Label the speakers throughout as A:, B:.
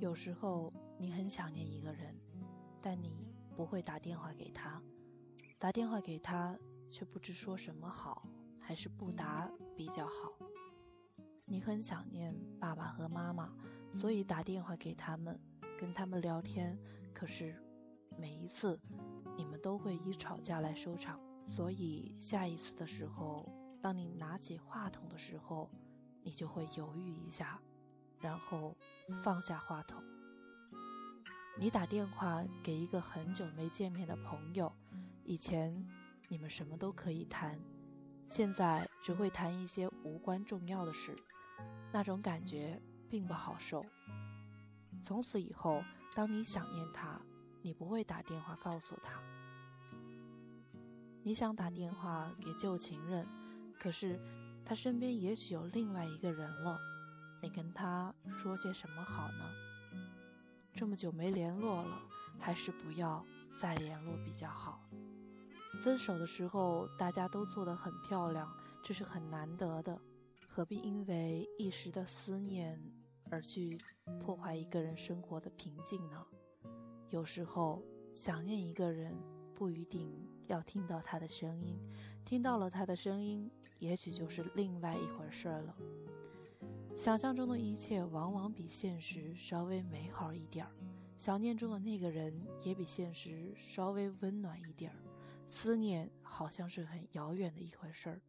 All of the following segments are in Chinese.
A: 有时候你很想念一个人，但你不会打电话给他，打电话给他却不知说什么好，还是不打比较好。你很想念爸爸和妈妈，所以打电话给他们，跟他们聊天。可是每一次你们都会以吵架来收场，所以下一次的时候，当你拿起话筒的时候，你就会犹豫一下。然后放下话筒。你打电话给一个很久没见面的朋友，以前你们什么都可以谈，现在只会谈一些无关重要的事，那种感觉并不好受。从此以后，当你想念他，你不会打电话告诉他。你想打电话给旧情人，可是他身边也许有另外一个人了。你跟他说些什么好呢？这么久没联络了，还是不要再联络比较好。分手的时候，大家都做得很漂亮，这是很难得的，何必因为一时的思念而去破坏一个人生活的平静呢？有时候想念一个人，不一定要听到他的声音，听到了他的声音，也许就是另外一回事了。想象中的一切往往比现实稍微美好一点儿，想念中的那个人也比现实稍微温暖一点儿。思念好像是很遥远的一回事儿，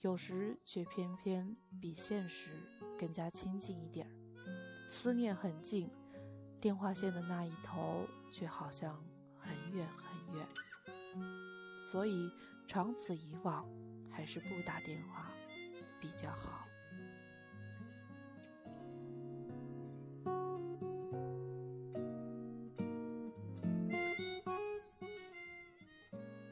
A: 有时却偏偏比现实更加亲近一点儿。思念很近，电话线的那一头却好像很远很远。所以长此以往，还是不打电话比较好。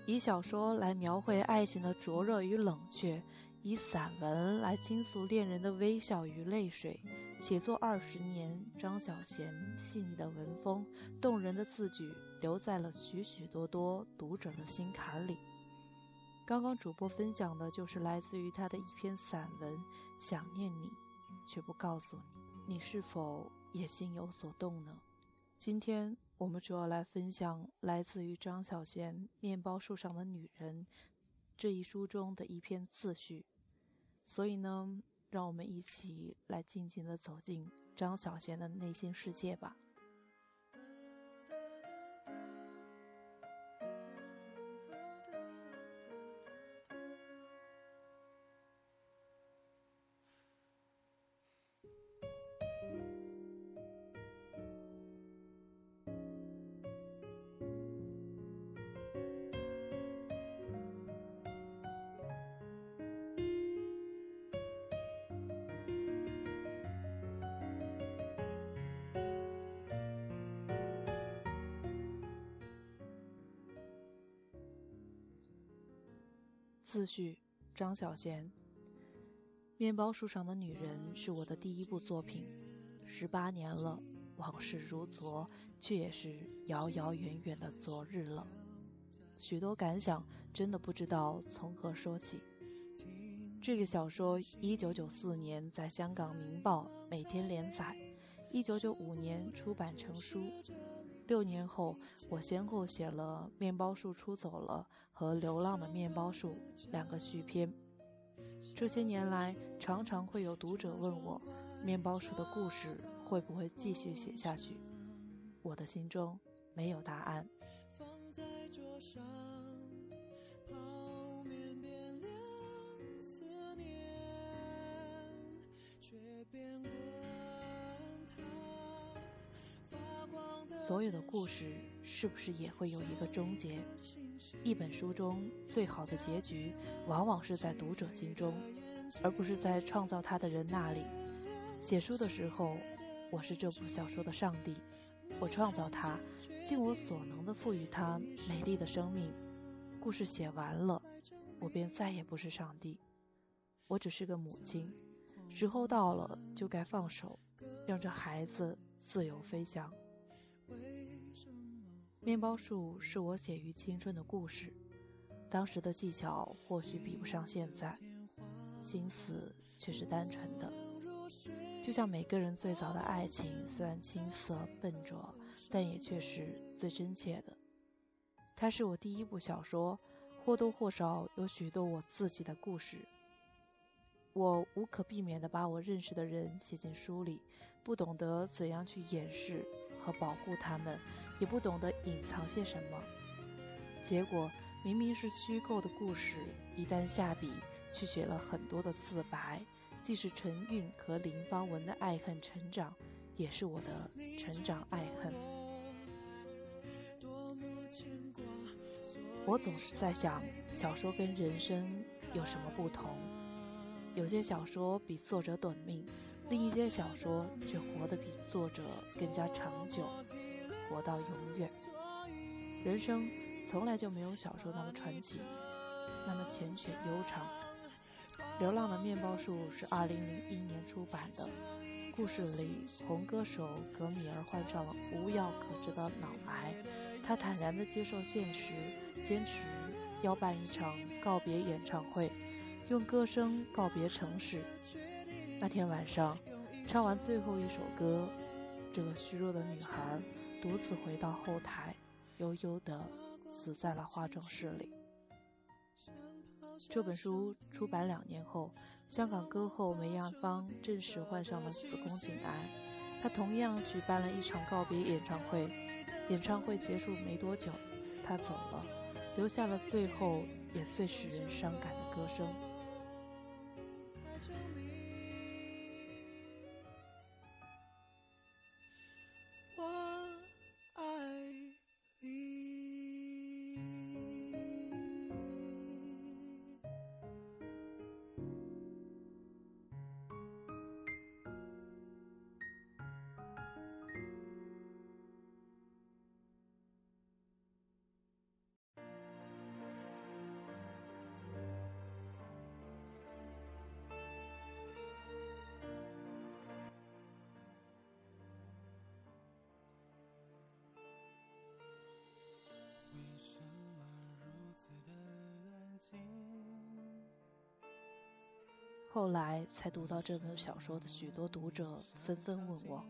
A: 以小说来描绘爱情的灼热与冷却，以散文来倾诉恋人的微笑与泪水。写作二十年，张小娴细腻的文风、动人的字句，留在了许许多多读者的心坎里。刚刚主播分享的就是来自于他的一篇散文《想念你，却不告诉你》，你是否也心有所动呢？今天。我们主要来分享来自于张小娴《面包树上的女人》这一书中的一篇自序，所以呢，让我们一起来静静的走进张小娴的内心世界吧。自序：张小娴，《面包树上的女人》是我的第一部作品，十八年了，往事如昨，却也是遥遥远远的昨日了。许多感想，真的不知道从何说起。这个小说一九九四年在香港《明报》每天连载，一九九五年出版成书。六年后，我先后写了《面包树出走了》和《流浪的面包树》两个续篇。这些年来，常常会有读者问我，《面包树的故事会不会继续写下去？我的心中没有答案。放在桌上，所有的故事是不是也会有一个终结？一本书中最好的结局，往往是在读者心中，而不是在创造它的人那里。写书的时候，我是这部小说的上帝，我创造它，尽我所能的赋予它美丽的生命。故事写完了，我便再也不是上帝，我只是个母亲。时候到了，就该放手，让这孩子自由飞翔。面包树是我写于青春的故事，当时的技巧或许比不上现在，心思却是单纯的。就像每个人最早的爱情，虽然青涩笨拙，但也却是最真切的。它是我第一部小说，或多或少有许多我自己的故事。我无可避免地把我认识的人写进书里，不懂得怎样去掩饰和保护他们，也不懂得隐藏些什么。结果明明是虚构的故事，一旦下笔去写了很多的自白，既是陈韵和林芳文的爱恨成长，也是我的成长爱恨。我总是在想，小说跟人生有什么不同？有些小说比作者短命，另一些小说却活得比作者更加长久，活到永远。人生从来就没有小说那么传奇，那么缱绻悠长。《流浪的面包树》是二零零一年出版的，故事里红歌手格米尔患上了无药可治的脑癌，他坦然地接受现实，坚持要办一场告别演唱会。用歌声告别城市。那天晚上，唱完最后一首歌，这个虚弱的女孩独自回到后台，悠悠地死在了化妆室里。这本书出版两年后，香港歌后梅艳芳正式患上了子宫颈癌，她同样举办了一场告别演唱会。演唱会结束没多久，她走了，留下了最后也最使人伤感的歌声。后来才读到这本小说的许多读者纷纷问我：“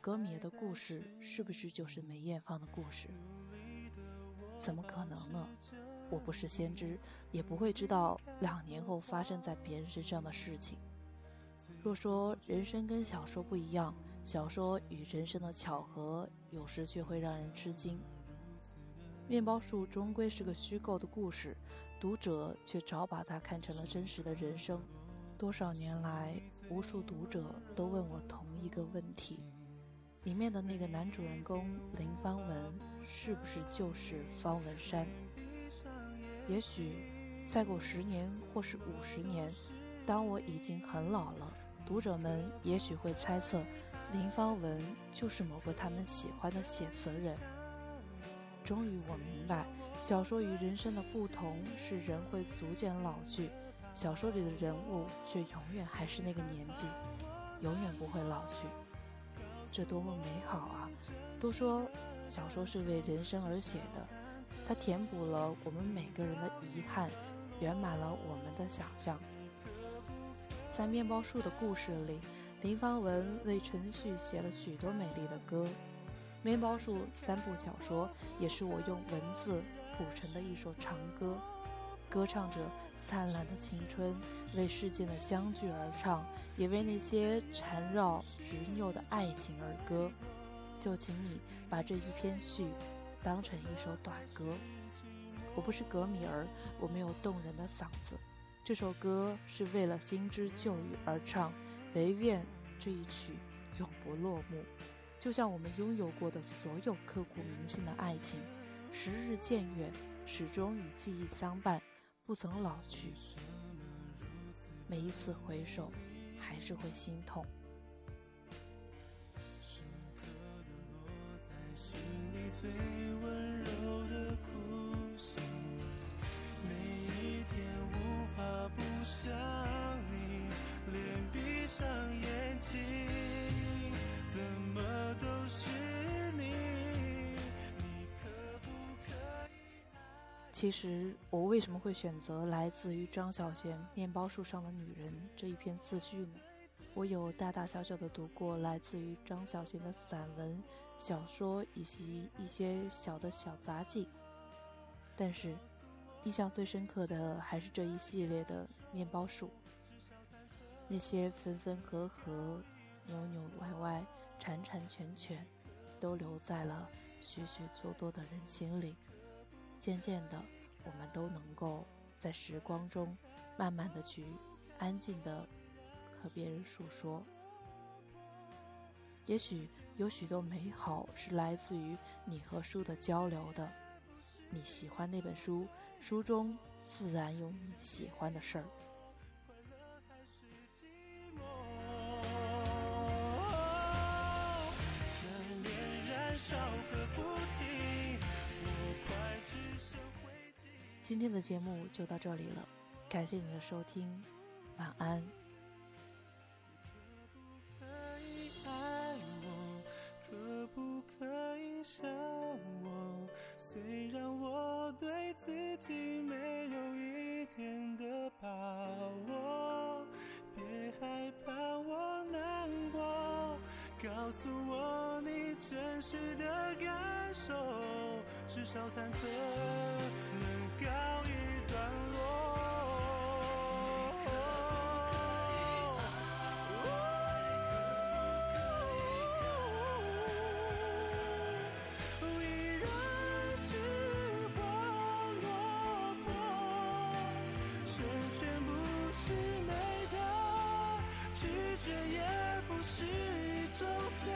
A: 格米耶的故事是不是就是梅艳芳的故事？”怎么可能呢？我不是先知，也不会知道两年后发生在别人身上的事情。若说人生跟小说不一样，小说与人生的巧合有时却会让人吃惊。面包树终归是个虚构的故事，读者却早把它看成了真实的人生。多少年来，无数读者都问我同一个问题：里面的那个男主人公林方文，是不是就是方文山？也许再过十年或是五十年，当我已经很老了，读者们也许会猜测，林方文就是某个他们喜欢的写词人。终于，我明白，小说与人生的不同是人会逐渐老去。小说里的人物却永远还是那个年纪，永远不会老去，这多么美好啊！都说小说是为人生而写的，它填补了我们每个人的遗憾，圆满了我们的想象。在面包树的故事里，林芳文为陈旭写了许多美丽的歌。面包树三部小说也是我用文字谱成的一首长歌。歌唱着灿烂的青春，为世间的相聚而唱，也为那些缠绕执拗的爱情而歌。就请你把这一篇序当成一首短歌。我不是格米儿，我没有动人的嗓子。这首歌是为了新知旧语而唱，唯愿这一曲永不落幕。就像我们拥有过的所有刻骨铭心的爱情，时日渐远，始终与记忆相伴。不曾老去，每一次回首，还是会心痛。深刻的落在心里最温其实，我为什么会选择来自于张小娴《面包树上的女人》这一篇自序呢？我有大大小小的读过来自于张小娴的散文、小说以及一些小的小杂记，但是印象最深刻的还是这一系列的面包树。那些分分合合、扭扭歪歪、缠缠卷卷，都留在了许许多多的人心里。渐渐的，我们都能够在时光中，慢慢的去安静的。和别人诉说，也许有许多美好是来自于你和书的交流的。你喜欢那本书，书中自然有你喜欢的事儿。今天的节目就到这里了，感谢你的收听，晚安。可不可以爱我？可不可以想我？虽然我对自己没有一点的把握。别害怕我难过，
B: 告诉我你真实的感受，至少忐忑。告
A: 一段落，哦，依然是我，落魄，是全不，是美德，拒绝也不是一种罪。